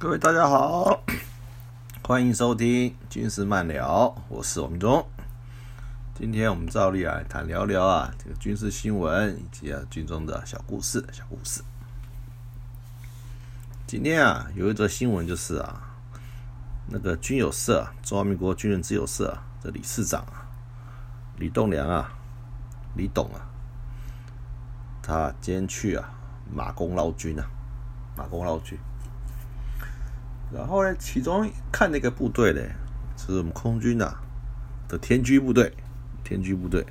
各位大家好，欢迎收听军事漫聊，我是王忠。今天我们照例来谈聊聊啊，这个军事新闻以及啊军中的小故事、小故事。今天啊，有一则新闻就是啊，那个军友社中华民国军人自由社的理事长啊，李栋梁啊，李董啊，他今天去啊马公捞军啊，马公捞军。然后呢，其中看那个部队呢，是我们空军呐的天居部队，天居部队。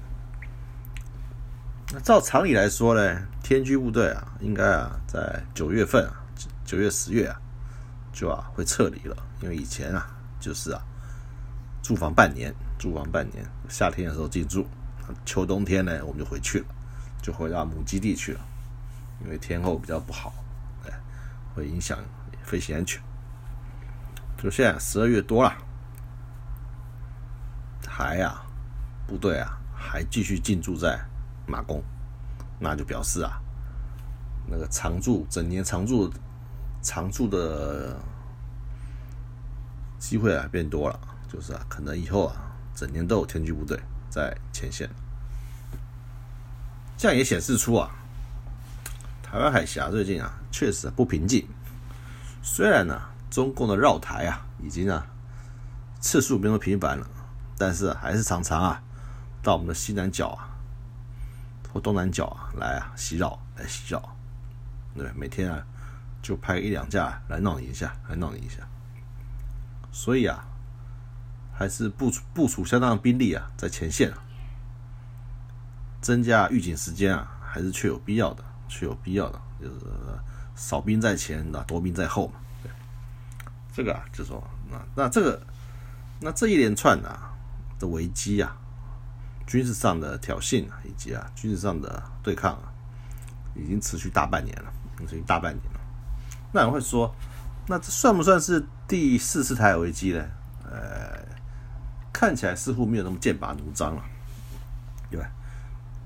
那照常理来说呢，天居部队啊，应该啊在九月份啊，九月十月啊，就啊会撤离了，因为以前啊就是啊驻防半年，驻防半年，夏天的时候进驻，秋冬天呢我们就回去了，就回到母基地去了，因为天候比较不好，哎，会影响飞行安全。就现在十二月多了，还呀，部队啊还继续进驻在马公，那就表示啊，那个常驻整年常驻常驻的机会啊变多了，就是啊，可能以后啊整年都有天军部队在前线，这样也显示出啊，台湾海峡最近啊确实不平静，虽然呢。中共的绕台啊，已经啊次数没那么频繁了，但是还是常常啊到我们的西南角啊或东南角啊来啊袭扰来袭扰，对，每天啊就派一两架来闹你一下，来闹你一下，所以啊还是部署部署相当的兵力啊在前线，增加预警时间啊还是确有必要的，确有必要的，就是少兵在前，那多兵在后嘛。这个啊，就说那那这个那这一连串啊的危机啊，军事上的挑衅，以及啊军事上的对抗啊，已经持续大半年了，持续大半年了。那人会说，那这算不算是第四次台海危机呢？呃，看起来似乎没有那么剑拔弩张了，对吧？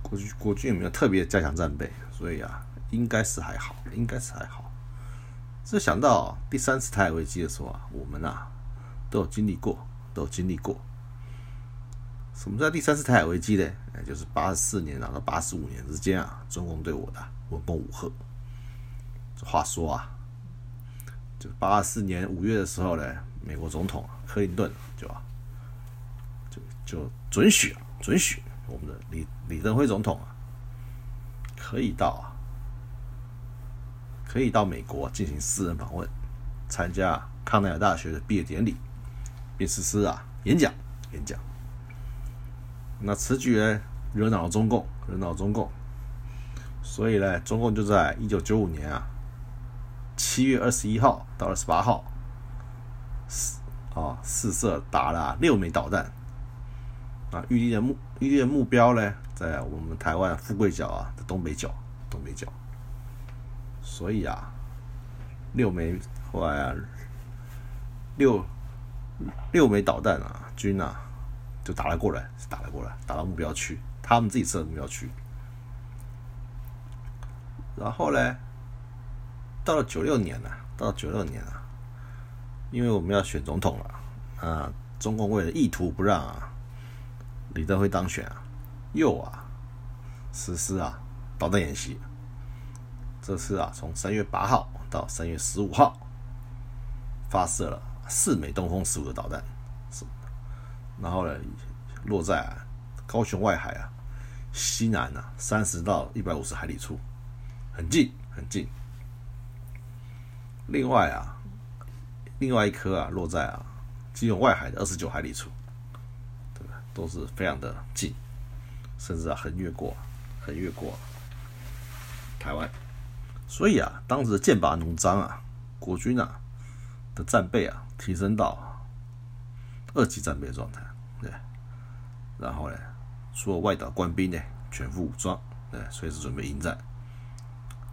国军国军有没有特别加强战备？所以啊，应该是还好，应该是还好。是想到第三次台海危机的时候啊，我们啊都有经历过，都有经历过。什么叫第三次台海危机呢？哎，就是八十四年到八十五年之间啊，中共对我的文攻武赫。这话说啊，就八十四年五月的时候呢，美国总统克林顿就，就就准许准许我们的李李登辉总统啊，可以到啊。可以到美国进行私人访问，参加康奈尔大学的毕业典礼，并实施啊演讲演讲。那此举呢惹恼了中共，惹恼了中共，所以呢，中共就在一九九五年啊七月二十一号到二十八号，四啊四射打了六枚导弹，啊预定的目预定的目标呢在我们台湾富贵角啊的东北角东北角。所以啊，六枚后来啊，六六枚导弹啊，军啊就打了过来，打了过来，打到目标区，他们自己设的目标区。然后呢，到了九六年了，到了九六年啊，因为我们要选总统了啊，中共为了意图不让啊李登辉当选啊，又啊实施啊导弹演习。这次啊，从三月八号到三月十五号，发射了四枚东风十五的导弹，是，然后呢，落在高雄外海啊，西南啊三十到一百五十海里处，很近很近。另外啊，另外一颗啊落在啊基隆外海的二十九海里处，对吧？都是非常的近，甚至啊横越过，横越过台湾。所以啊，当时的剑拔弩张啊，国军啊的战备啊提升到二级战备状态，对。然后呢，所有外岛官兵呢全副武装，对，随时准备迎战。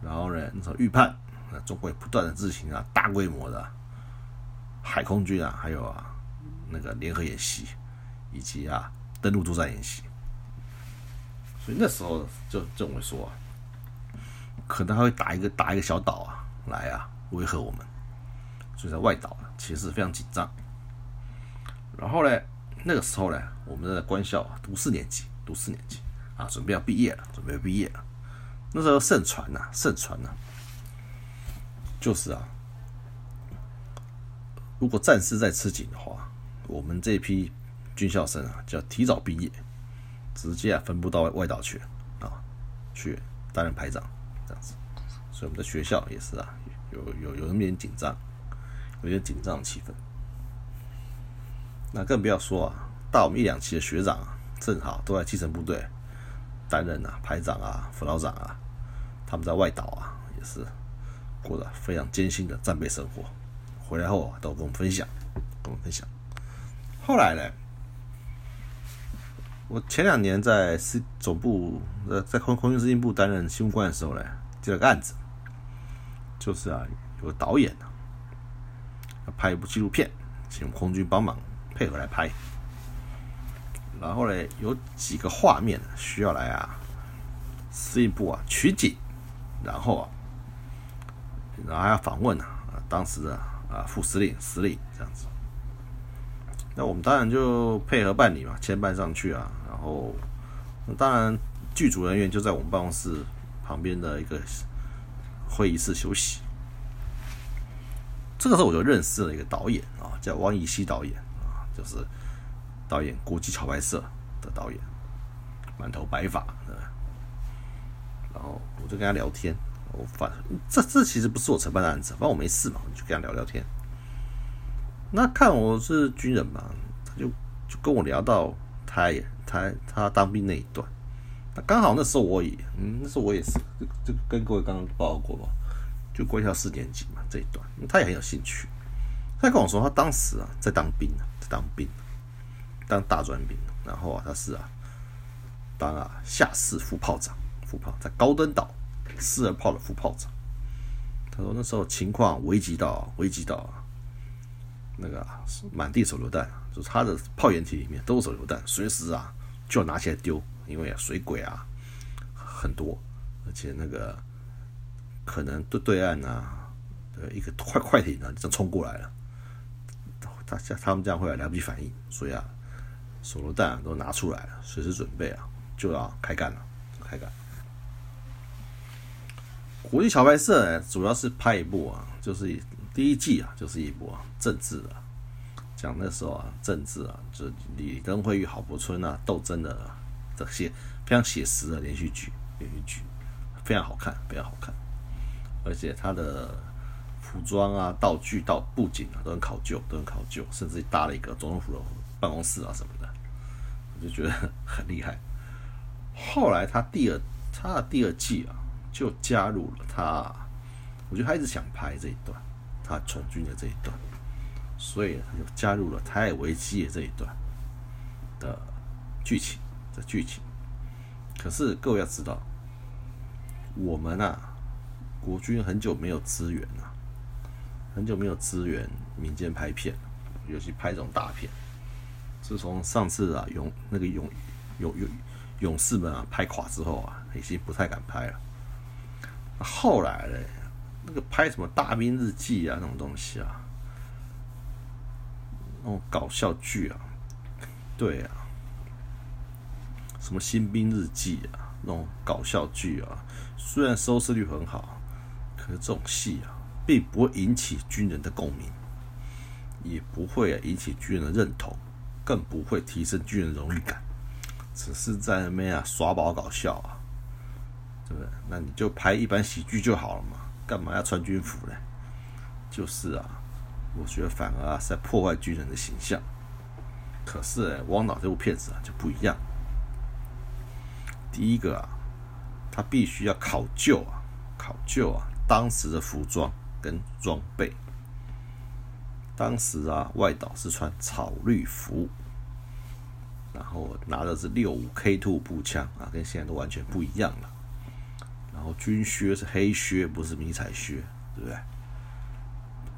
然后呢，那时候预判，那中国也不断的执行啊大规模的海空军啊，还有啊那个联合演习，以及啊登陆作战演习。所以那时候就认为说。可能还会打一个打一个小岛啊，来啊，威吓我们。所以在外岛其实非常紧张。然后呢，那个时候呢，我们在官校读四年级，读四年级啊，准备要毕业了，准备要毕业了。那时候盛传呐，盛传呐，就是啊，如果战事再吃紧的话，我们这批军校生啊，就要提早毕业，直接啊分布到外岛去啊，去担任排长这样子。所以我们的学校也是啊，有有有那么点紧张，有点紧张的气氛。那更不要说啊，大我们一两期的学长啊，正好都在基层部队担任啊排长啊、辅导长啊，他们在外岛啊也是过得非常艰辛的战备生活，回来后啊都跟我们分享，跟我们分享。后来呢，我前两年在司总部呃在空空军司令部担任新闻官的时候呢，接了个案子，就是啊有个导演啊要拍一部纪录片，请空军帮忙。配合来拍，然后呢，有几个画面需要来啊，司令部啊取景，然后啊，然后还要访问啊，当时的啊副司令、司令这样子。那我们当然就配合办理嘛，牵办上去啊。然后，那当然剧组人员就在我们办公室旁边的一个会议室休息。这个时候我就认识了一个导演啊，叫王以熙导演啊。就是导演国际桥牌社的导演，满头白发，然后我就跟他聊天。我反这这其实不是我承办的案子，反正我没事嘛，我就跟他聊聊天。那看我是军人嘛，他就就跟我聊到他也他他当兵那一段。刚好那时候我也嗯，那时候我也是就就跟各位刚刚报告过吧，就国校四年级嘛这一段，他也很有兴趣。他跟我说，他当时啊在当兵在当兵，当大专兵，然后啊他是啊当啊下士副炮长，副炮在高登岛四二炮的副炮长。他说那时候情况危急到危急到，那个满地手榴弹，就是他的炮掩体里面都是手榴弹，随时啊就要拿起来丢，因为啊水鬼啊很多，而且那个可能对对岸啊的一个快快艇呢就冲过来了。他他们这样会来不及反应，所以啊，手榴弹都拿出来了，随时准备啊，就要开干了，开干。国际桥牌社呢，主要是拍一部啊，就是第一季啊，就是一部啊政治的，讲那时候啊政治啊，就李登辉与郝柏村啊斗争的这些非常写实的连续剧，连续剧非常好看，非常好看，而且它的。服装啊、道具、到布景啊，都很考究，都很考究，甚至搭了一个总统府的办公室啊什么的，我就觉得很厉害。后来他第二他的第二季啊，就加入了他，我觉得他一直想拍这一段，他从军的这一段，所以他就加入了台海危机的这一段的剧情的剧情。可是各位要知道，我们啊，国军很久没有支援了。很久没有支援民间拍片，尤其拍这种大片。自从上次啊勇那个勇勇勇勇士们啊拍垮之后啊，已经不太敢拍了。后来嘞，那个拍什么大兵日记啊那种东西啊，那种搞笑剧啊，对啊，什么新兵日记啊那种搞笑剧啊，虽然收视率很好，可是这种戏啊。并不会引起军人的共鸣，也不会引起军人的认同，更不会提升军人荣誉感，只是在那边啊耍宝搞笑啊，对不对？那你就拍一般喜剧就好了嘛，干嘛要穿军服呢？就是啊，我觉得反而啊在破坏军人的形象。可是《汪导》这部片子啊就不一样，第一个啊，他必须要考究啊，考究啊当时的服装。跟装备，当时啊，外岛是穿草绿服，然后拿的是六五 K two 步枪啊，跟现在都完全不一样了。然后军靴是黑靴，不是迷彩靴，对不对？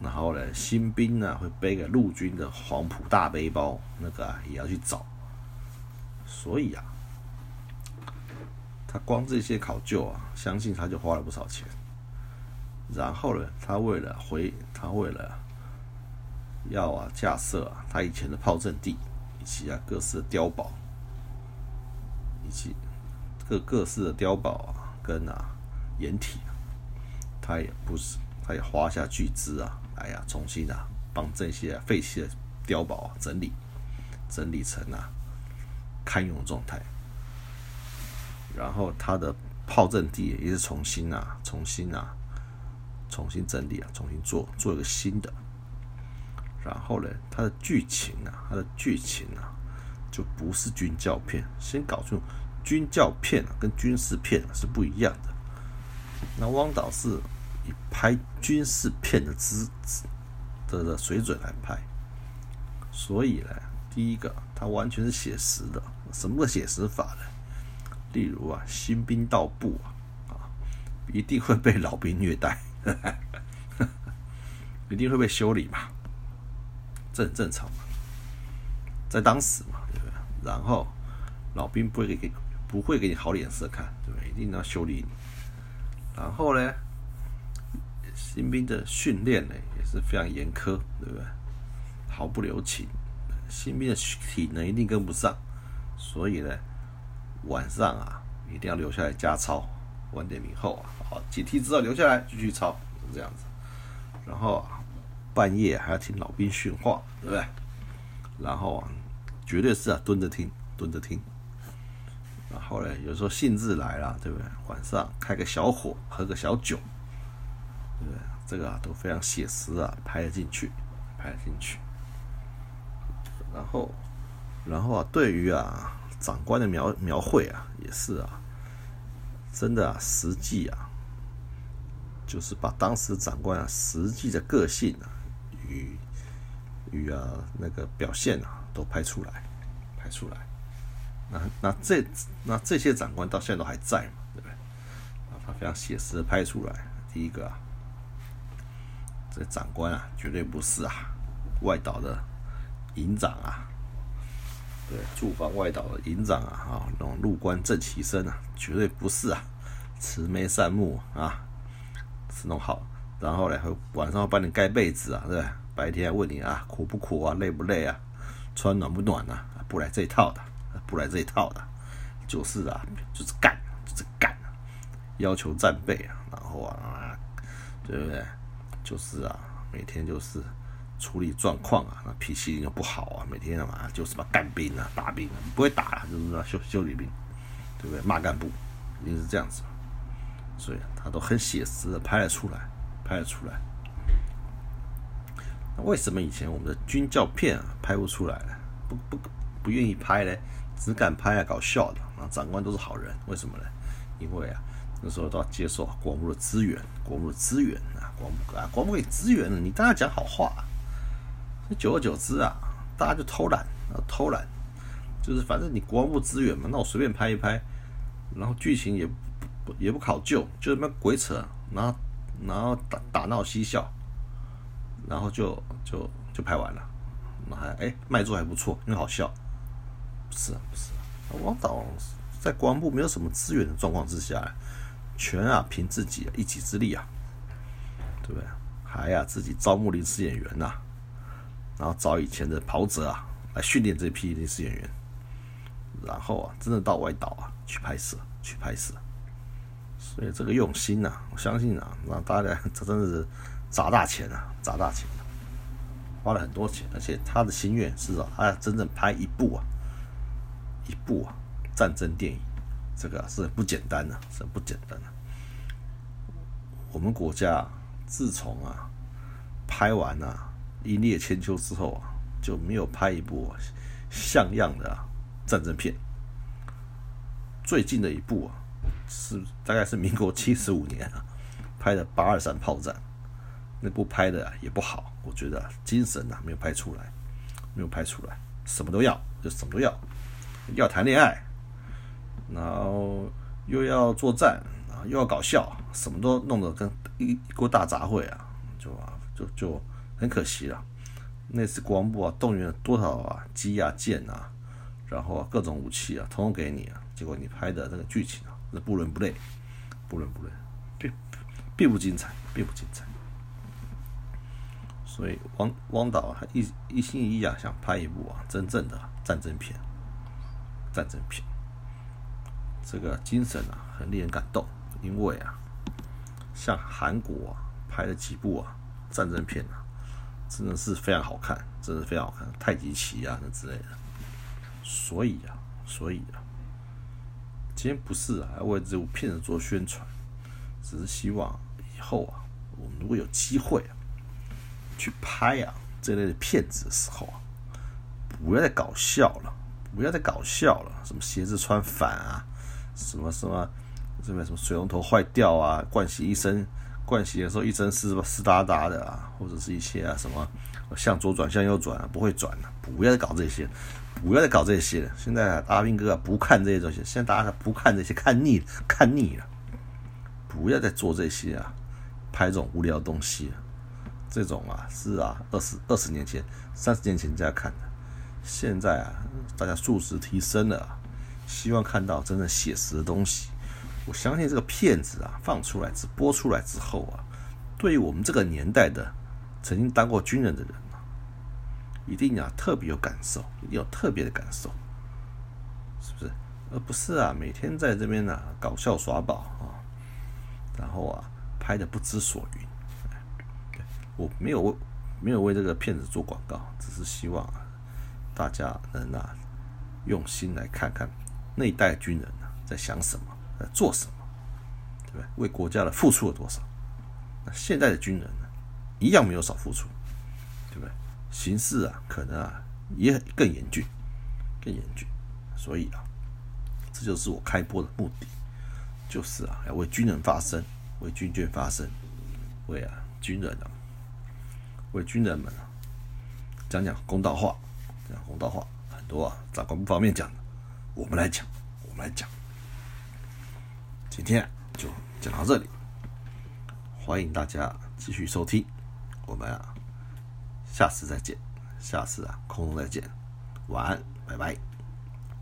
然后呢，新兵呢会背个陆军的黄埔大背包，那个啊也要去找。所以啊，他光这些考究啊，相信他就花了不少钱。然后呢，他为了回，他为了要啊架设啊他以前的炮阵地，以及啊各式的碉堡，以及各各式的碉堡啊跟啊掩体，他也不是，他也花下巨资啊，哎呀，重新啊帮这些废弃的碉堡啊整理，整理成啊堪用状态，然后他的炮阵地也是重新啊重新啊重新整理啊重新做做一个新的。然后呢，它的剧情啊，它的剧情啊，就不是军教片。先搞清楚，军教片啊跟军事片是不一样的。那汪导是以拍军事片的资的的水准来拍，所以呢，第一个，它完全是写实的。什么个写实法呢？例如啊，新兵到部啊，一定会被老兵虐待，一定会被修理嘛。这很正常嘛，在当时嘛，对不对？然后老兵不会给给不会给你好脸色看，对不对？一定要修理你。然后呢，新兵的训练呢也是非常严苛，对不对？毫不留情，新兵的体能一定跟不上，所以呢，晚上啊一定要留下来加操，晚点以后啊，好解题之后留下来继续操，是这样子。然后啊。半夜还要听老兵训话，对不对？然后啊，绝对是啊，蹲着听，蹲着听。然后呢，有时候兴致来了，对不对？晚上开个小火，喝个小酒，对不对？这个啊都非常写实啊，拍得进去，拍得进去。然后，然后啊，对于啊长官的描描绘啊，也是啊，真的啊，实际啊，就是把当时长官啊实际的个性啊。与与啊那个表现啊都拍出来，拍出来。那那这那这些长官到现在都还在嘛，对不对？啊，他非常写实的拍出来。第一个啊，这长官啊绝对不是啊外岛的营长啊，对，驻防外岛的营长啊，啊那种入关正旗生啊，绝对不是啊慈眉善目啊，是弄好。然后呢，晚上帮你盖被子啊，对不对？白天问你啊，苦不苦啊，累不累啊，穿暖不暖啊？不来这一套的，不来这一套的，就是啊，就是干，就是干，要求战备啊，然后啊，对不对？就是啊，每天就是处理状况啊，那脾气又不好啊，每天干嘛就什么干兵啊，打兵啊，不会打就是说修修理兵，对不对？骂干部，一定是这样子，所以他都很写实的拍了出来，拍了出来。那为什么以前我们的军教片啊拍不出来呢？不不不愿意拍呢？只敢拍啊搞笑的啊，长官都是好人，为什么呢？因为啊那时候都要接受国务的资源，国务的资源啊，国务啊国务给资源了，你当然讲好话。久而久之啊，大家就偷懒啊偷懒，就是反正你国务资源嘛，那我随便拍一拍，然后剧情也不也不考究，就那么鬼扯，然后然后打打闹嬉笑。然后就就就拍完了，那还哎卖座还不错，因为好笑。不是不是啊，王导在国防部没有什么资源的状况之下，全啊凭自己一己之力啊，对不对？还呀自己招募临时演员呐，然后找以前的袍泽啊来训练这批临时演员，然后啊真的到外岛啊去拍摄去拍摄，所以这个用心呐，我相信啊，那大家这真的是。砸大钱啊，砸大钱，花了很多钱，而且他的心愿是啊，他要真正拍一部啊，一部啊战争电影，这个是不简单的，是不简单的。我们国家自从啊拍完啊《一列千秋》之后啊，就没有拍一部像样的战争片。最近的一部啊，是大概是民国七十五年啊拍的八二三炮战。那部拍的也不好，我觉得精神呐没有拍出来，没有拍出来，什么都要，就什么都要，要谈恋爱，然后又要作战啊，又要搞笑，什么都弄得跟一一锅大杂烩啊，就啊就就很可惜了。那次国防部啊动员了多少啊机啊舰啊，然后各种武器啊，统统给你啊，结果你拍的那个剧情啊，那不伦不类，不伦不类，并并不精彩，并不精彩。所以汪汪导还一一心一意啊，想拍一部啊真正的战争片，战争片。这个精神啊，很令人感动，因为啊，像韩国啊拍了几部啊战争片啊，真的是非常好看，真的非常好看，太极旗啊那之类的。所以啊，所以啊，今天不是啊为这部片子做宣传，只是希望以后啊，我们如果有机会啊，去拍啊这类的片子的时候啊，不要再搞笑了，不要再搞笑了，什么鞋子穿反啊。什么什么，这边什么水龙头坏掉啊？盥洗一身，盥洗的时候一身湿湿哒哒的啊，或者是一些啊什么向左转向右转不会转了，不要再搞这些，不要再搞这些了。现在阿兵哥不看这些东西，现在大家不看这些，看腻了看腻了，不要再做这些啊，拍这种无聊东西，这种啊是啊二十二十年前、三十年前在看的，现在啊大家素质提升了。希望看到真正写实的东西。我相信这个片子啊，放出来、直播出来之后啊，对于我们这个年代的曾经当过军人的人啊，一定啊特别有感受，一定有特别的感受，是不是？而不是啊每天在这边呢搞笑耍宝啊，然后啊拍的不知所云。我没有为没有为这个片子做广告，只是希望啊大家能啊用心来看看。那一代军人呢，在想什么，在做什么，对不对？为国家的付出了多少？那现在的军人呢，一样没有少付出，对不对？形势啊，可能啊，也更严峻，更严峻。所以啊，这就是我开播的目的，就是啊，要为军人发声，为军眷发声，为啊军人啊，为军人们啊，讲讲公道话，讲公道话，很多啊，长官不方便讲的。我们来讲，我们来讲，今天就讲到这里，欢迎大家继续收听，我们啊，下次再见，下次啊，空中再见，晚安，拜拜。